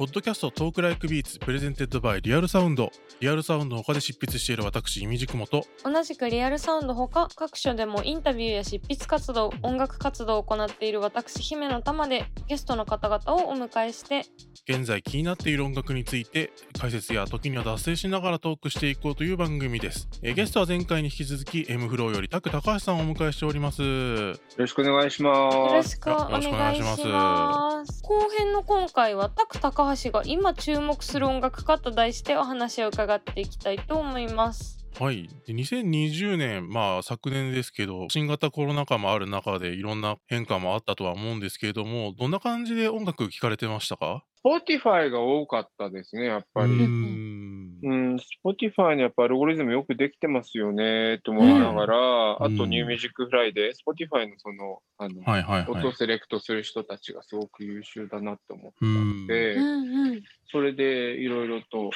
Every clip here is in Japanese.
ポッドキャスト Talk Like Beats presented by Real Sound。Real Sound 他で執筆している私 imdkm と同じく Real Sound 他各所でもインタビューや執筆活動音楽活動を行っている私姫乃たまでゲストの方々をお迎えして現在気になっている音楽について解説や時には脱線しながらトークしていこうという番組です、えーゲストは前回に引き続き M フローよりタク高橋さんをお迎えしております。よろしくお願いします。よろしくお願願いします。後編の今回はタク高橋が今注目する音楽家と題してお話を伺っていきたいと思います。はい。で2020年まあ昨年ですけど新型コロナ禍もある中でいろんな変化もあったとは思うんですけれどもどんな感じで音楽聴かれてましたか？Spotify が多かったですね、やっぱり。ん。うん、Spotify のやっぱアルゴリズムよくできてますよねと思いながら、うん。あとニューミュージックフライで Spotify のその、あの、はいはいはい。音をセレクトする人たちがすごく優秀だなって思ってうんて、うん。うんそれでいろいろと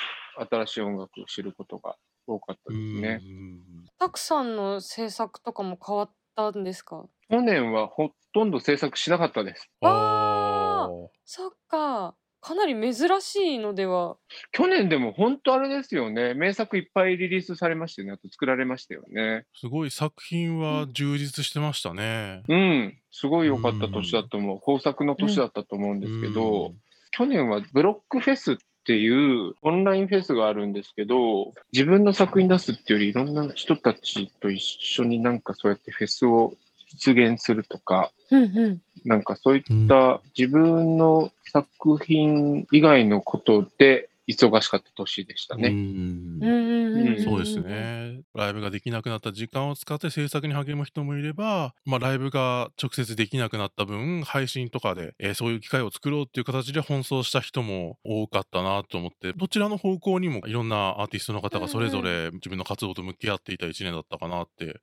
新しい音楽を知ることが多かったですね。うん。タクさんの制作とかも変わったんですか？去年はほとんど制作しなかったです。あーあー。そっかかなり珍しいのでは去年でも本当あれですよね。名作いっぱいリリースされましたよね。あと作られましたよね。すごい作品は充実してましたね。うん。すごい良かった年だと思う。豊作の年だったと思うんですけど、去年はブロックフェスっていうオンラインフェスがあるんですけど、自分の作品出すっていうよりいろんな人たちと一緒になんかそうやってフェスを実現するとか、うんうんなんかそういった自分の作品以外のことで忙しかった年でしたうんね。そうですね。ライブができなくなった時間を使って制作に励む人もいれば、まあ、ライブが直接できなくなった分、配信とかで、えーそういう機会を作ろうっていう形で奔走した人も多かったなと思って、どちらの方向にもいろんなアーティストの方がそれぞれ自分の活動と向き合っていた一年だったかなって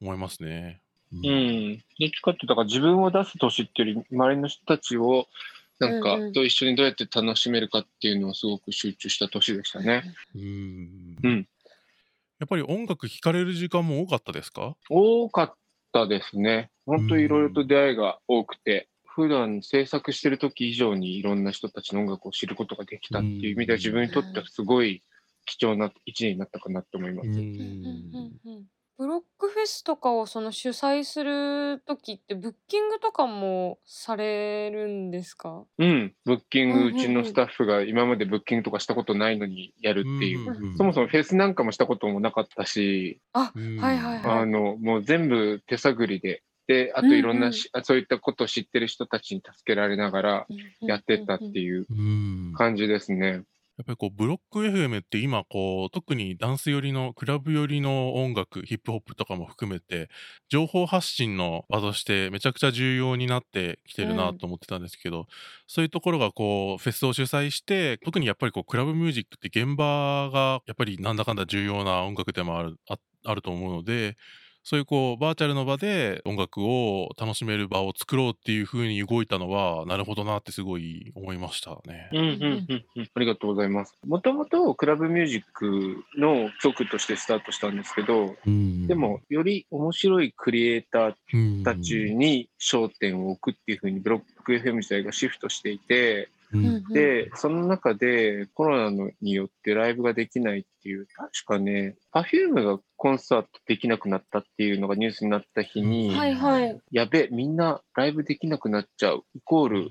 思いますね。ううん。どっちかってだから自分を出す年っていうより、周りの人たちを、なんかと一緒にどうやって楽しめるかっていうのをすごく集中した年でしたね。うんうんやっぱり音楽聴かれる時間も多かったですか？多かったですね。本当いろいろと出会いが多くて、普段制作してる時以上にいろんな人たちの音楽を知ることができたっていう意味では、自分にとってはすごい貴重な一年になったかなって思います。うんうんうんうんブロックフェスとかをその主催する時ってブッキングとかもされるんですか？うん。ブッキング、うんうんうんうちのスタッフが今までブッキングとかしたことないのにやるっていう。うんそもそもフェスなんかもしたこともなかったし、あうん。はいはいはい。あの、もう全部手探りで、で、あといろんなし、あそういったことを知ってる人たちに助けられながらやってったっていううん。感じですね。やっぱりこうブロック FM って今こう特にダンス寄りのクラブ寄りの音楽ヒップホップとかも含めて情報発信の場としてめちゃくちゃ重要になってきてるなと思ってたんですけど、そういうところがこうフェスを主催して特にやっぱりこうクラブミュージックって現場がやっぱりなんだかんだ重要な音楽でもあるああると思うのでそういうこうバーチャルの場で音楽を楽しめる場を作ろうっていう風に動いたのはなるほどなってすごい思いましたね。うんうんうんうん。ありがとうございます。もともとクラブミュージックの曲としてスタートしたんですけど、でもより面白いクリエイターたちに焦点を置くっていうふうにブロック FM 自体がシフトしていて、うんで、その中でコロナのによってライブができないっていう、確かね、Perfume がコンサートできなくなったっていうのがニュースになった日に、はいはいやべ、みんなライブできなくなっちゃう。イコール、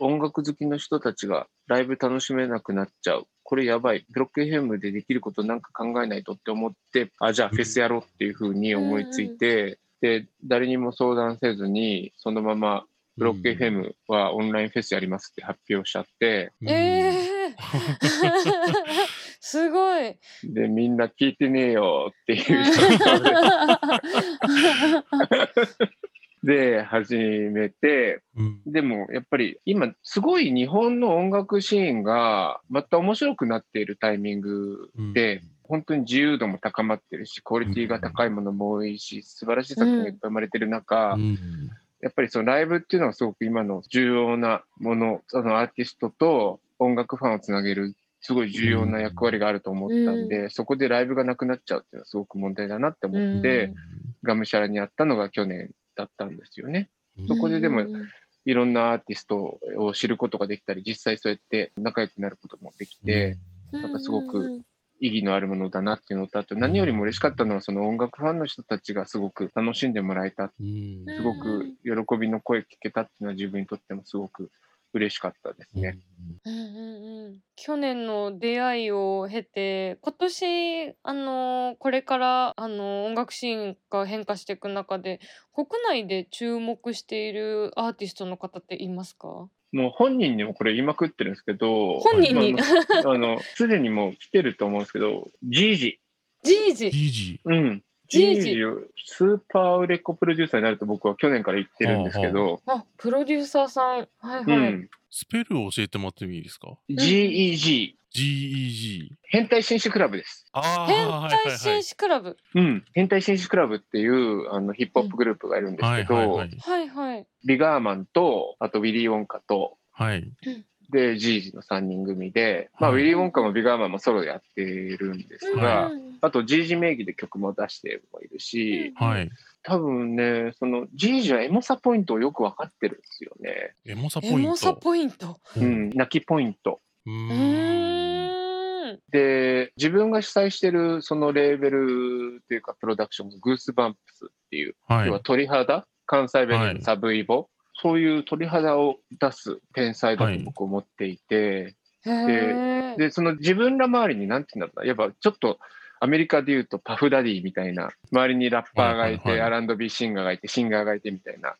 音楽好きの人たちがライブ楽しめなくなっちゃう。これやばい。ブロック FM でできることなんか考えないとって思って、あ、じゃあフェスやろうっていうふうに思いついて、で、誰にも相談せずに、そのままブロック FM はオンラインフェスやりますって発表しちゃって、うん。えー、すごい。で、みんな聞いてねえよっていう。で、で、始めて、うん。でもやっぱり今すごい日本の音楽シーンがまた面白くなっているタイミングで、本当に自由度も高まってるし、クオリティが高いものも多いし、素晴らしい作品がいっぱい生まれてる中、うんやっぱりそのライブっていうのはすごく今の重要なもの、そのアーティストと音楽ファンをつなげるすごい重要な役割があると思ったんで、そこでライブがなくなっちゃうっていうのはすごく問題だなって思って、がむしゃらにやったのが去年だったんですよね。そこででもいろんなアーティストを知ることができたり、実際そうやって仲良くなることもできて、なんかすごくうんうん意義のあるものだなっていうのと、あと何よりも嬉しかったのは、その音楽ファンの人たちがすごく楽しんでもらえた、うん。すごく喜びの声聞けたっていうのは自分にとってもすごく嬉しかったですね。うんうんうん。去年の出会いを経て今年あのこれからあの音楽シーンが変化していく中で国内で注目しているアーティストの方っていますか？もう本人にもこれ言いまくってるんですけど、本人に？まああの、すでにもう来てると思うんですけど、ジージ。ジージイージうん。ジージスーパー売れっ子プロデューサーになると僕は去年から言ってるんですけど、あプロデューサーさんはいはい、うん。スペルを教えてもらってもいいですか？GEG。?GEG。変態紳士クラブです。変態紳士クラブうん。変態紳士クラブっていうあのヒップホップグループがいるんですはい。けど、はいはいはいはいビガーマンと、あとウィリー・ウォンカと、はい。で、ジージの3人組で、まあ、はいウィリー・ウォンカもビガーマンもソロでやってるんですが、うんあと、ジージ名義で曲も出してもいるし、うんはい。多分ね、その、ジージはエモさポイントをよくわかってるんですよね。エモさポイント。エモさポイントう。うんん、泣きポイント。で、自分が主催してるそのレーベルっていうか、プロダクション、グースバンプスっていう、は。要はい鳥肌、関西弁はい。のサブイボ、そういう鳥肌を出す天才だはい。と僕思っていて、へー。で、その自分ら周りになんて言うんだろうな、やっぱちょっとアメリカで言うとパフダディみたいな、周りにラッパーがいて、はいはいはい。R&B シンガーがいて、シンガーがいてみたいな。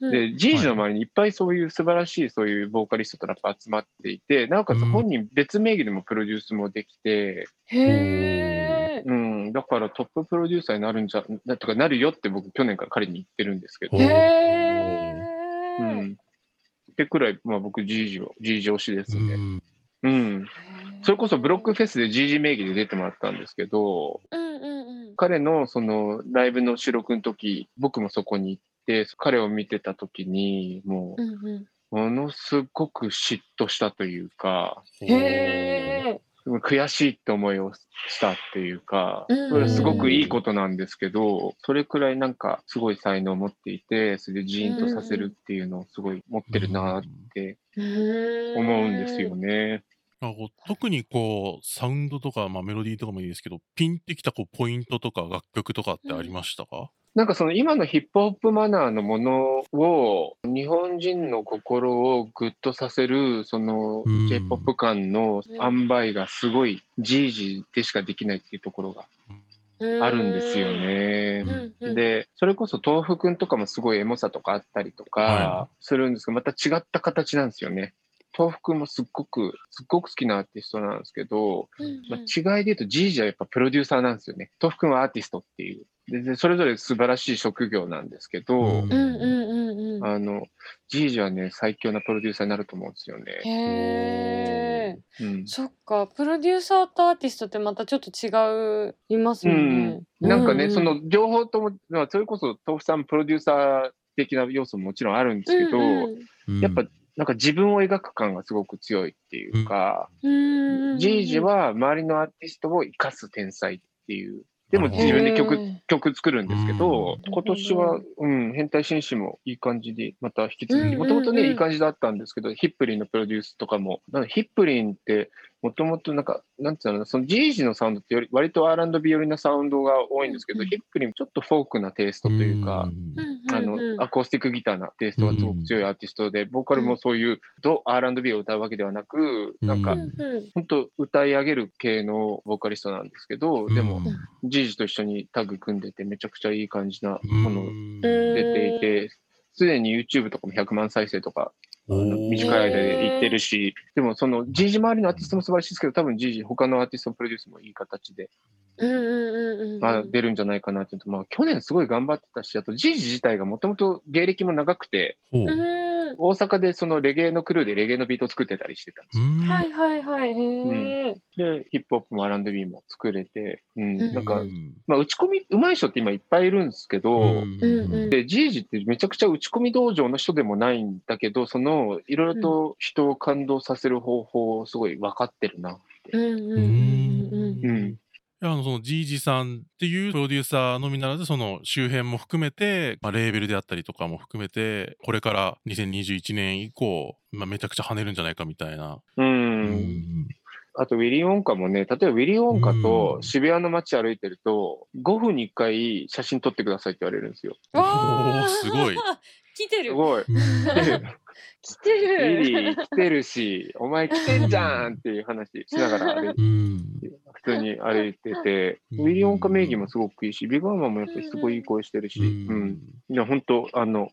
で、ジージの周りにいっぱいそういう素晴らしいそういうボーカリストとラッパー集まっていて、なおかつうん。本人別名義でもプロデュースもできて、へー。うん、だからトッププロデューサーになるんじゃ、なとかなるよって僕去年から彼に言ってるんですけど、へー。うん。ってくらい、まあ僕ジージを、ジージ推しですね。うん。うん。それこそブロックフェスで GG 名義で出てもらったんですけど、うんうんうん彼のそのライブの収録の時、僕もそこに行って、彼を見てた時に、もうんうん。う、ものすごく嫉妬したというか、悔しいって思いをしたっていうか、うんそれはすごくいいことなんですけど、それくらいなんかすごい才能を持っていて、それでジーンとさせるっていうのをすごい持ってるなって思うんですよね。なんかこう特にこう、サウンドとか、まあ、メロディーとかもいいですけど、ピンってきたこうポイントとか楽曲とかってありましたか、なんかその今のヒップホップマナーのものを日本人の心をグッとさせるそのうん。J-POP 感の塩梅がすごいジージでしかできないっていうところがあるんですよね。うんうんで、それこそ豆腐くんとかもすごいエモさとかあったりとかはするんですけど、また違った形なんですよね。豆腐くんもすっごく、すっごく好きなアーティストなんですけど、うんまあ、違いで言うと、ジージはやっぱプロデューサーなんですよね。豆腐くんはアーティストっていう。ででそれぞれ素晴らしい職業なんですけど、うんうんうんうんうんあの、ジージはね、最強なプロデューサーになると思うんですよね。へえうん。そっかプロデューサーとアーティストってまたちょっと違いますうもんなんかね、うその両方とも、まあ、それこそ豆腐さんプロデューサー的な要素ももちろんあるんですけど、うんやっぱなんか自分を描く感がすごく強いっていうか、ジージは周りのアーティストを生かす天才っていう。でも自分で曲曲作るんですけど、うん。今年は、うん、変態紳士もいい感じで、また引き続き、もともとね、いい感じだったんですけど、ヒップリンのプロデュースとかも、なんかヒップリンって、もともとなんか、なんていうの、そのジージのサウンドってより、割と R&B 寄りなサウンドが多いんですけど、うん。ヒップリンちょっとフォークなテイストというか、んあの、アコースティックギターなテイストがすごく強いアーティストで、ボーカルもそういう、ど R&B を歌うわけではなく、なんかう、んうんうん本当歌い上げる系のボーカリストなんですけど、でも、うんジージと一緒にタッグ組んでて、めちゃくちゃいい感じなものうん出ていて、すでに YouTube とかも100万再生とか、短い間でいってるし、でもその GG 周りのアーティストも素晴らしいですけど、多分 GG 他のアーティストのプロデュースもいい形で、うんうんうんうんまあ、出るんじゃないかなっていうと、まあ去年すごい頑張ってたし、あと GG 自体がもともと芸歴も長くて、大阪でそのレゲエのクルーでレゲエのビートを作ってたりしてたんですよ。うん。はいはいはい。へえで、ヒップホップも R&B も作れて、うん、うん。なんかう、ん。まあ打ち込み上手い人って今いっぱいいるんですけど、うん。うんで、ジージってめちゃくちゃ打ち込み道場の人でもないんだけど、その、いろいろと人を感動させる方法をすごい分かってるな。うんうんうんうん。うん。いや、あの、その、ジージさんっていうプロデューサーのみならず、その周辺も含めて、まあ、レーベルであったりとかも含めて、これから2021年以降、まあ、めちゃくちゃ跳ねるんじゃないかみたいな。う。うんあと、ウィリー・ウォンカもね、例えばウィリー・ウォンカと渋谷の街歩いてると、5分に1回写真撮ってくださいって言われるんですよ。おーすごい。来てる。すごい。うん来てる。リー来てるし、お前来てんじゃんっていう話しながら歩いてうん。普通に歩いてて、うんウィリー・オンカ名義もすごくいいし、ビッグママもやっぱりすごいいい声してるし、ううんん。いや、本当あの、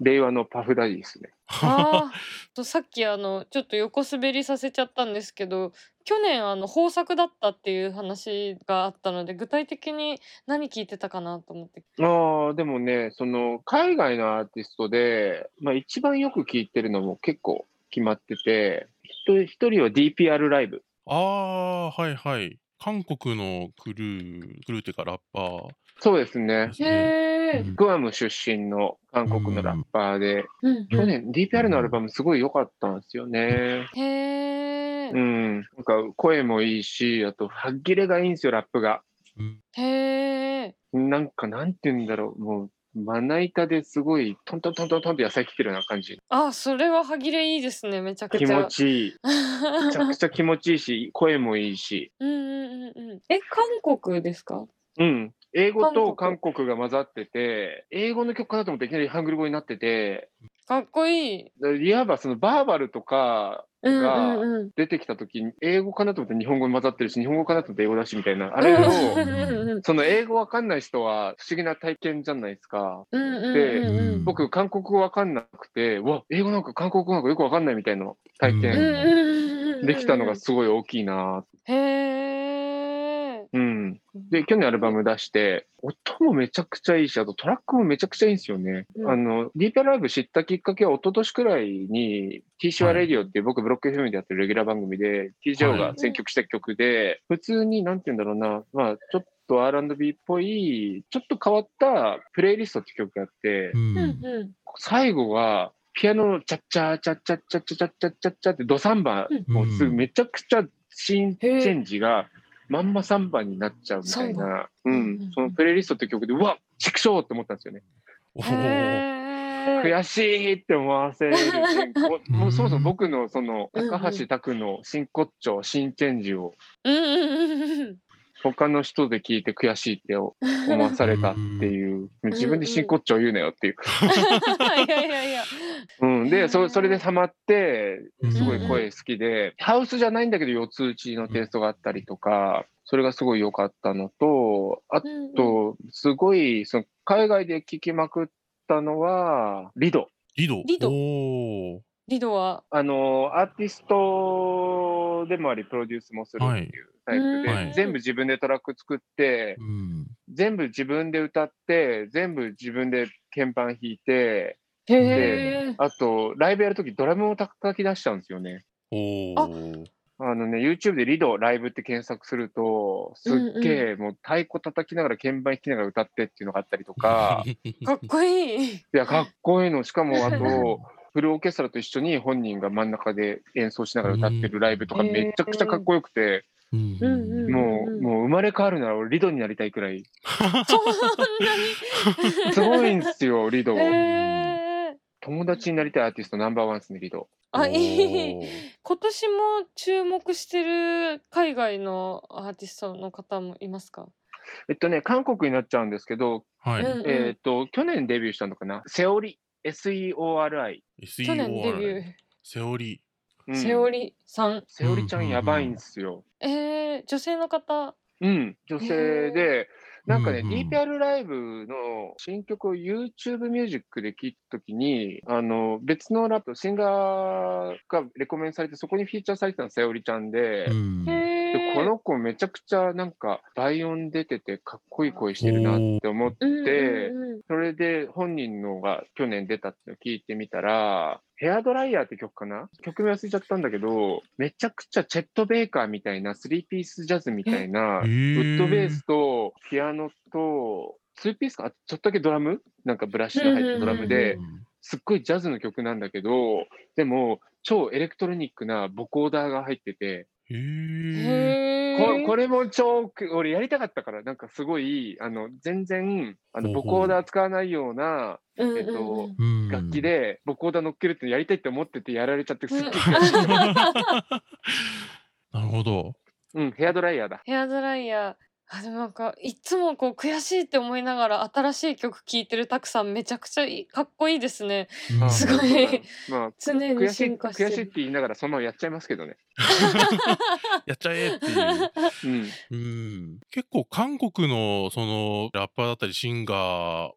令和のパフダディですね。ああ、とさっきあのちょっと横滑りさせちゃったんですけど、去年あの豊作だったっていう話があったので、具体的に何聞いてたかなと思って。ああ、でもね、その、海外のアーティストで、まあ一番よく聞いてるのも結構決まってて、一人一人は DPR ライブ。ああ、はいはい。韓国のクルー、クルーっていうかラッパーそうですね。へえ。うんグアム出身の韓国のラッパーで、うん去年 DPR のアルバムすごい良かったんですよね。へえう。ん。なんか声もいいし、あと、歯切れがいいんですよ、ラップが。うんへえ。なんか、なんて言うんだろう、もう、まな板ですごい、トントントントントンって野菜切ってるような感じ。あ、それは歯切れいいですね。めちゃく気ちゃ。持ちいい。めちゃくちゃ気持ちいいし、声もいいし。うんうんうんうん。え、韓国ですか？うん。英語と韓韓国が混ざってて、英語の曲かなと思っていきなりハングル語になってて、かっこいい。でいわばそのバーバルとかうんが。出てきた時に、英語かなと思って日本語に混ざってるし、日本語かなと思って英語だしみたいな。あれを、うんその英語わかんない人は不思議な体験じゃないですか。で。僕、韓国語わかんなくて、うわ、英語なんか韓国語なんかよくわかんないみたいな体験。できたのがすごい大きいな。へえ。うん。で、去年アルバム出して、音もめちゃくちゃいいし、あとトラックもめちゃくちゃいいんですよね。うんあの、ディープライブ知ったきっかけは一昨年くらいに T シワレディオっていう僕ブロック FM でやってるレギュラー番組で TJO が選曲した曲で、普通になんて言うんだろうな、まあちょっと R&B っぽい、ちょっと変わったプレイリストって曲があって、ううん最後はピアノのチャッチャーチャッチャッチャッチャッチャッチャッチャッチャってドサンバうんもうすぐめちゃくちゃ新チェンジがまんまサンバになっちゃうみたいな、う。うん。ん、そのプレイリストって曲で、うわ畜生って思ったんですよね。悔しいって思わせる。もうそもそも僕のその高橋拓の真骨頂、新チェンジを。他の人で聞いて悔しいって 思わされたっていう、自分で真骨頂言うなよっていう。いやいやいや。うん、でそ、それでハマって、すごうんい声好きで、ハウスじゃないんだけど四つ打ちのテイストがあったりとか、それがすごい良かったのと、あと、すごい、その海外で聴きまくったのは、リド。リド。リドリドは？あの、アーティストでもあり、プロデュースもするっていうタイプで、はい全部自分でトラック作ってう、ん。全部自分で歌って、全部自分で鍵盤弾いて、へえ。あと、ライブやるときドラムを叩き出しちゃうんですよね。あのね、YouTube でリドライブって検索すると、すっげえ、もう太鼓叩きながら鍵盤弾きながら歌ってっていうのがあったりとか、かっこいい。いや、かっこいいの。しかも、あと、フルオーケストラと一緒に本人が真ん中で演奏しながら歌ってるライブとかうんめちゃくちゃかっこよくて、うんうんうんもう、もう生まれ変わるなら俺リドになりたいくらい、そんなすごいんですよ、リドえ。友達になりたいアーティストナンバーワンですね、リド。あ、いい。今年も注目してる海外のアーティストの方もいますか？えっとね、韓国になっちゃうんですけど、はい。えっと、去年デビューしたのかな？セオリ、S-E-O-R-I。去年デビュ SEOR。セオリうんー。セオリさん。セオリちゃんやばいんですよ。えー、女性の方？うん、女性で、なんかね、うんうん。DPR ライブの新曲を YouTube ミュージックで聴いたときに、あの、別のラップ、シンガーがレコメンされて、そこにフィーチャーされてたの、さよりちゃんで、うん。へで、この子めちゃくちゃなんか、倍音出ててかっこいい声してるなって思って、それで本人のが去年出たって聞いてみたら、ヘアドライヤーって曲かな？曲名忘れちゃったんだけど、めちゃくちゃチェット・ベイカーみたいな、スリーピースジャズみたいな、ウウッドベースとピアノと、ツーピースか、あちょっとだけドラム？なんかブラシの入ったドラムうんで、すっごいジャズの曲なんだけど、でも、超エレクトロニックなボコーダーが入ってて、へえ。へこえ。これも超く、俺やりたかったから、なんかすごい、あの、全然、あの、ボコーダー使わないようなうんえっと楽器で、ボコーダー乗っけるってやりたいって思っててやられちゃって、すっげえうん悔しい。なるほど。うん、ヘアドライヤーだ。ヘアドライヤー。あでもなんかいつもこう悔しいって思いながら新しい曲聴いてるたくさんめちゃくちゃいいかっこいいですね。うんすごいまあ、常に悔しい、進化して悔しいってる。言いながらそのままやっちゃいますけどね。やっちゃえっていう。うん。うん、結構韓国のそのラッパーだったりシンガー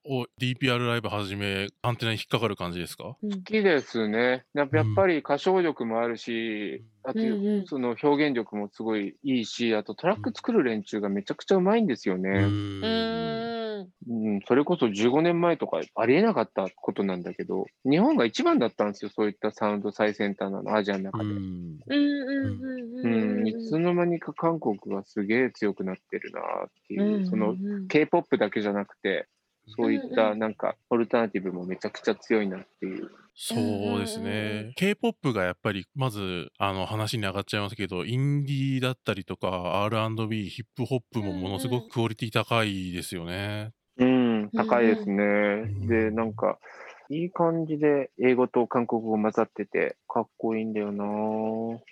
を DPR ライブはじめアンテナに引っかかる感じですか？うん好きですね。やっぱり歌唱力もあるし、あと、その表現力もすごいいいし、あとトラック作る連中がめちゃくちゃうまいんですようね。うーん。うん、それこそ15年前とかありえなかったことなんだけど、日本が一番だったんですよ、そういったサウンド最先端なの、アジアの中で。うんうんうんうんうん、いつの間にか韓国がすげえ強くなってるなっていう、その K-POP だけじゃなくて、そういったなんかオルタナティブもめちゃくちゃ強いなっていう。そうですね。K-POP がやっぱり、まず、あの、話に上がっちゃいますけど、インディーだったりとか、R&B、ヒップホップもものすごくクオリティ高いですよね。うん、高いですね。んで、なんか、いい感じで英語と韓国語混ざってて、かっこいいんだよな。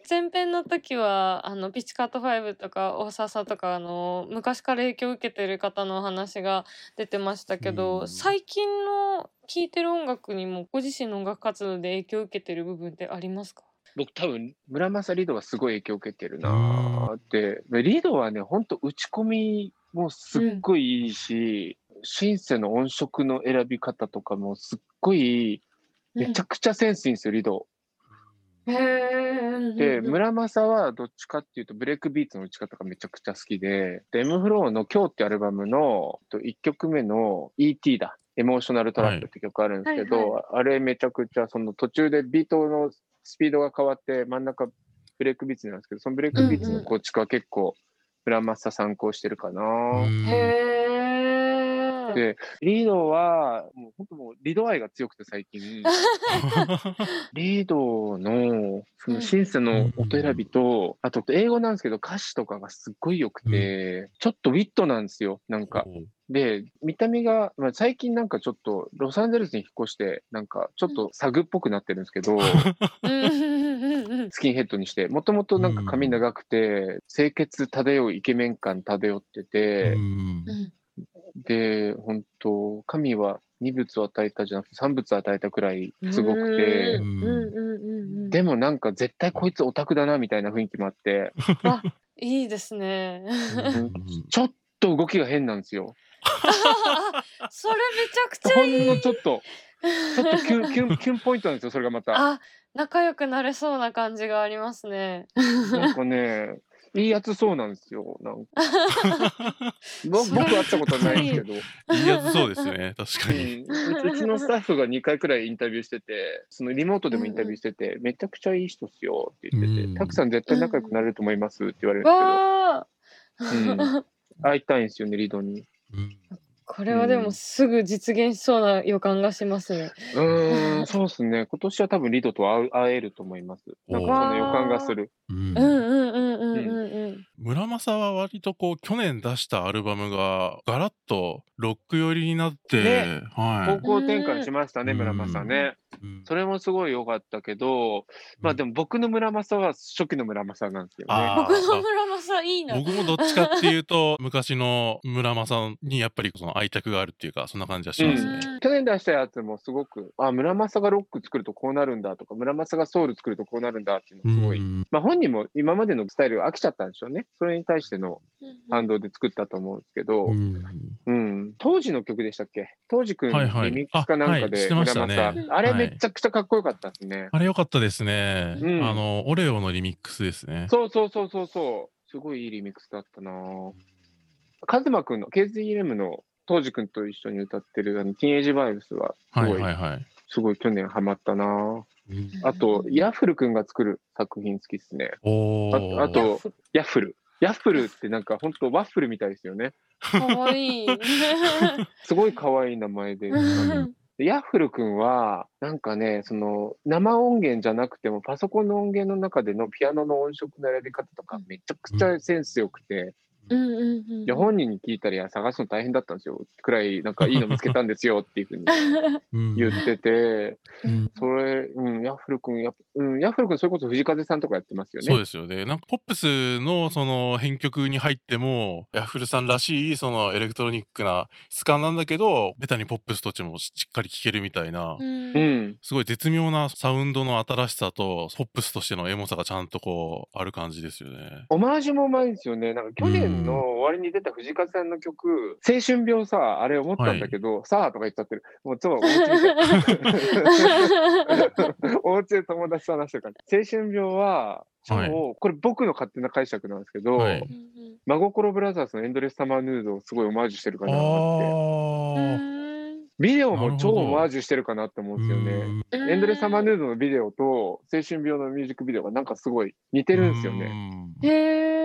前編の時はあのピチカート5とか大笹とかあの昔から影響を受けてる方のお話が出てましたけど、うん。最近の聴いてる音楽にもご自身の音楽活動で影響を受けてる部分ってありますか？僕多分、村正リードはすごい影響を受けてるなって。でリードはね、ほんと打ち込みもすっごいいいし、シンセの音色の選び方とかもすっごい、めちゃくちゃセンスいいんですよ、 Lido。で、村正はどっちかっていうと、ブレイクビーツの打ち方がめちゃくちゃ好きで、で M フローの今日ってアルバムの1曲目の ET だ。 Emotional Trap って曲あるんですけど、はいあれめちゃくちゃその途中でビートのスピードが変わって真ん中ブレイクビーツなんですけど、そのブレイクビーツの構築は結構村正参考してるかな。うんで、リードは、もう本当もうリード愛が強くて最近。リードの、そのシンセの音選びと、あと英語なんですけど歌詞とかがすっごい良くて、ちょっとウィットなんですよ、なんか。で、見た目が、まあ、最近なんかちょっとロサンゼルスに引っ越して、なんかちょっとサグっぽくなってるんですけど、スキンヘッドにして、もともとなんか髪長くて、清潔漂うイケメン感漂ってて、で、本当神は二物を与えたじゃなくて三物を与えたくらいすごくてでもなんか絶対こいつオタクだなみたいな雰囲気もあって、いいですね。うんちょっと動きが変なんですよ。あ それめちゃくちゃほいい。んのちょっと、ちょっとキュン、キュン、キュンポイントなんですよ、それがまた。あ仲良くなれそうな感じがありますね。なんかね、いいやつそうなんですよ。なんか ぼそれ僕会ったことはないんですけど、いいやつそうですね。確かうに。ん、うちのスタッフが2回くらいインタビューしてて、そのリモートでもインタビューしてて、めちゃくちゃいい人っすよって言ってて、うんたくさん絶対仲良くなれると思いますって言われるんですけど、うん、会いたいんですよね、リドに。うんこれはでもすぐ実現しそうな予感がしますね。うーん、そうですね。今年は多分リドと会えると思います。なんかその予感がする。うんうんうんうんうんうんうん村正は割とこう去年出したアルバムがガラッとロック寄りになって、ねは方向転換しましたね、うん村正ね。い。うんそれもすごい良かったけど、まあでも僕の村正は初期の村正なんですよね。あ僕の村正いいな。僕もどっちかっていうと 昔の村正にやっぱりその愛着があるっていうかそんな感じはしますね。うん去年出したやつもすごく、あ、村正がロック作るとこうなるんだとか、村正がソウル作るとこうなるんだっていうのすごい。うんまあ本人も今までのスタイルが飽きちゃったんでしょうね。それに対してのうん反動で作ったと思うんですけど、ううん、ん当時の曲でしたっけ？当時くんはいはいリミックスかなんかあはいねあれはいめちゃくちゃかっこよかったですね。あれ良かったですね。うんあのオレオのリミックスですね。そうそうそうそうそう。すごいいいリミックスだったなぁカズマくんの KZM の当時くんと一緒に歌ってるあのティーンエイジバイブスはすはいごい、はいはい。すごい去年ハマったなあと、ヤッフルくんが作る作品好きっすね。ああとヤッフル。ヤッフルってなんか本当ワッフルみたいですよね。かわいい。すごい可愛い名前でヤッフル君は、なんかね、その生音源じゃなくても、パソコンの音源の中でのピアノの音色の選び方とか、めちゃくちゃセンス良くて、うんうんうんいや本人に聞いたり、いや探すの大変だったんですよ。くらい、なんかいいの見つけたんですよっていうふうにうん言ってて、うんそれ、うん、ヤッフル君、やっぱうん、ヤッフル君、それこそ藤風さんとかやってますよね。そうですよね。なんかポップスのその編曲に入っても、ヤッフルさんらしいそのエレクトロニックな質感なんだけど、ベタにポップスとしてもしっかり聴けるみたいな、うんうん。すごい絶妙なサウンドの新しさと、ポップスとしてのエモさがちゃんとこう、ある感じですよね。オマージュもうまいんですよね。なんか去年の終わりに出た藤風さんの曲、青春病さ、あれ思ったんだけど、さあとか言っちゃってる。もう超お家みたいお家で友達と話してるから。青春病は、超、はいこれ僕の勝手な解釈なんですけど、はい真心ブラザーズのエンドレスサマーヌードをすごいオマージュしてるかなって。ビデオも超オマージュしてるかなって思うんですよね。エンドレスサマーヌードのビデオと青春病のミュージックビデオがなんかすごい似てるんですよね。ね。へえ。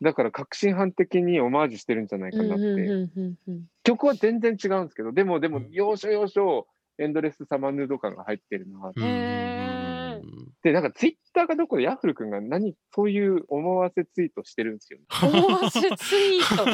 だから革新犯的にオマージュしてるんじゃないかなって。うん曲は全然違うんですけど、でもでもうん、要所要所、エンドレスサマーヌード感が入ってるなって。で、なんかツイッターかどこでヤッフル君が何、そういう思わせツイートしてるんですよね。思わせツイート。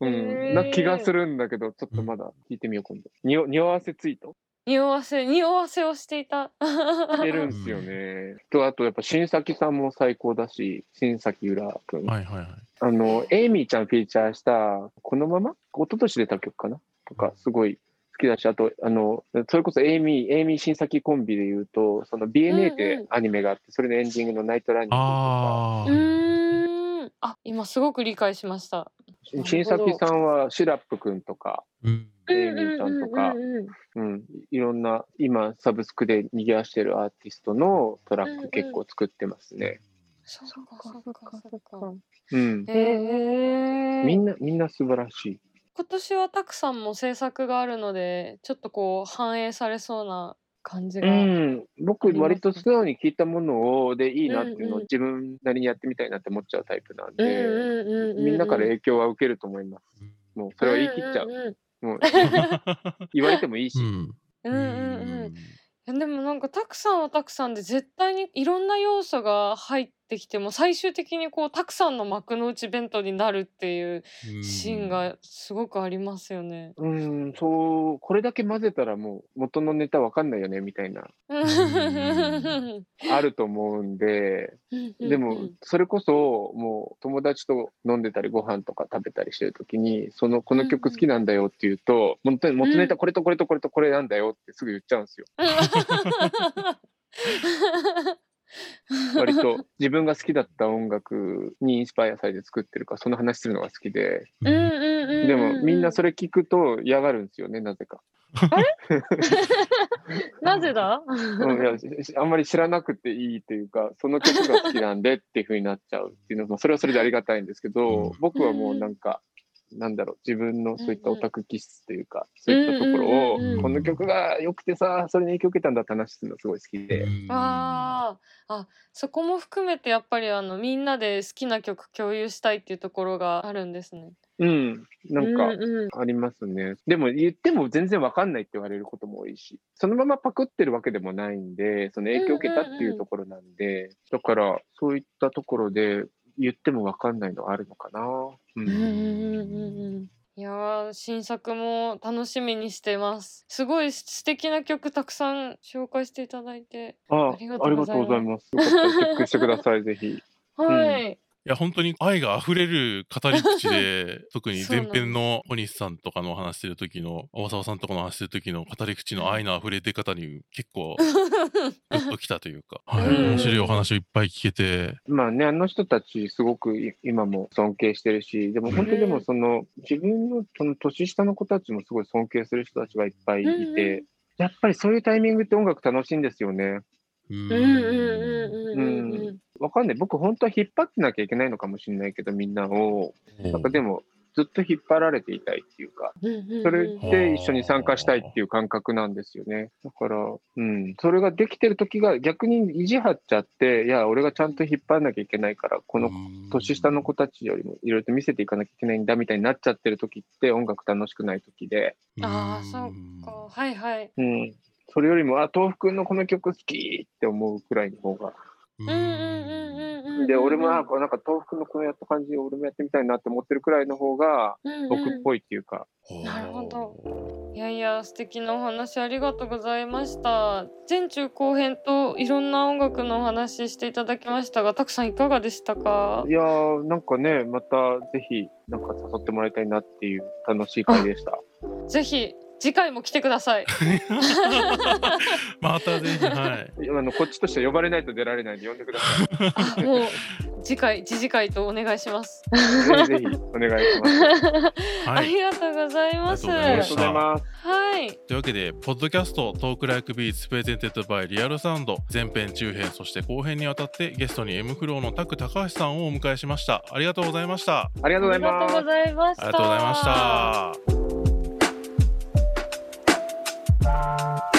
うん、な気がするんだけど、ちょっとまだ聞いてみよう、今度。にお匂わせツイート匂わせ、匂わせをしていた。してるんですよね。と、あとやっぱ新崎さんも最高だし、 Shin Sakiura 君。はいはいはい。あの、 AAAMYYY ちゃんフィーチャーした、このまま？一昨年出た曲かな？とか、すごい好きだし、あと、あの、それこそ AAAMYYY、AAAMYYY 新崎コンビで言うと、その BNA ってアニメがあって、それのエンディングの Night Running とか、あうーん。あ、今すごく理解しました。新崎さんは SIRUP くんとか、うん。 AAAMYYY ちゃんとかうんうんうんうん、いろんな、今、サブスクで賑わしてるアーティストのトラック結構作ってますね。そっかそっかそっか。うん。へえ。みんな、みんな素晴らしい。今年はたくさんも制作があるので、ちょっとこう反映されそうな感じうが。ん、僕、割と素直に聞いたものをでいいなっていうのを自分なりにやってみたいなって思っちゃうタイプなんうんで、うんうんうん。みんなから影響は受けると思います。もうそれは言い切っちゃう。んんんもう言われてもいいし。うん。うんうんうん。いやでもなんかたくさんはたくさんで絶対にいろんな要素が入ってきても最終的にこうたくさんの幕の内弁当になるっていうシーンがすごくありますよね。うん、そう、これだけ混ぜたらもう元のネタわかんないよねみたいな、あると思うんで、でも、それこそ、もう友達と飲んでたり、ご飯とか食べたりしてるときに、その、この曲好きなんだよって言うと、本当に元ネタこれとこれとこれとこれなんだよってすぐ言っちゃうんですよ。割と 自分が好きだった音楽にインスパイアされて作ってるから、その話するのが好きで、でもみんなそれ聞くと嫌がるんですよね、なぜか。なぜだ？うん、いやしあんまり知らなくていいというか、その曲が好きなんでっていう風になっちゃうっていうのも、それはそれでありがたいんですけど、うん。僕はもうなんか、なんだろう、自分のそういったオタク気質というか、そういったところを、うんうんうんうんこの曲が良くてさ、それに影響を受けたんだって話するのすごい好きで。あーあそこも含めてやっぱりあのみんなで好きな曲共有したいっていうところがあるんですね。うん、なんか、うんうんありますね。でも言っても全然わかんないって言われることも多いし、そのままパクってるわけでもないんで、その影響を受けたっていうところなんで、だからそういったところで言ってもわかんないのあるのかな。うんうんうんうんうんうんいやー新作も楽しみにしてます。すごい素敵な曲たくさん紹介していただいて。あありがありがとうございますとうございます。よかったらチェックしてください、ぜひ。はい。いや、本当に愛が溢れる語り口で、特に前編の小西さんとかのお話してる時の、大沢さんとかの話してる時の語り口の愛の溢れ出方に結構、グッときたというか、はい、うん。面白いお話をいっぱい聞けて、まあね、あの人たちすごくい今も尊敬してるし、でも本当にでもその、自分のその年下の子たちもすごい尊敬する人たちがいっぱいいて、やっぱりそういうタイミングって音楽楽しいんですよね。うんうんうんかんない。僕本当は引っ張ってなきゃいけないのかもしれないけど、みんなを。なんかでも、ずっと引っ張られていたいっていうか、それで一緒に参加したいっていう感覚なんですよね。だから、うん、それができてる時が逆に意地張っちゃって、いや、俺がちゃんと引っ張らなきゃいけないから、この年下の子たちよりもいろいろと見せていかなきゃいけないんだみたいになっちゃってる時って音楽楽しくない時で。ああ、そうか。はいはい。うん。それよりも、あ、豆腐くんのこの曲好きって思うくらいの方が。うんうんうんうんで、俺もなんか、なんか豆腐のこのやった感じ、俺もやってみたいなって思ってるくらいの方が、僕っぽいっていうか。うんうん、なるほど。いやいや、素敵なお話ありがとうございました。前中後編といろんな音楽のお話していただきましたが、たくさんいかがでしたか？いやー、なんかね、またぜひ、なんか誘ってもらいたいなっていう楽しい回でした。ぜひ次回も来てください。またぜひ、はい。あのこっちとして呼ばれないと出られないんで呼んでください。もう次回次次回とお願いします。ぜひぜひお願いします。はい、ありがとうございます。ありがとうございます。はい。というわけで、ポッドキャスト Talk Like Beats presented by Real Sound 前編中編そして後編にわたってゲストに M フローのタク高橋さんをお迎えしました。ありがとうございました。ありがとうございます。ありがとうございました。ありがとうございました。Bye.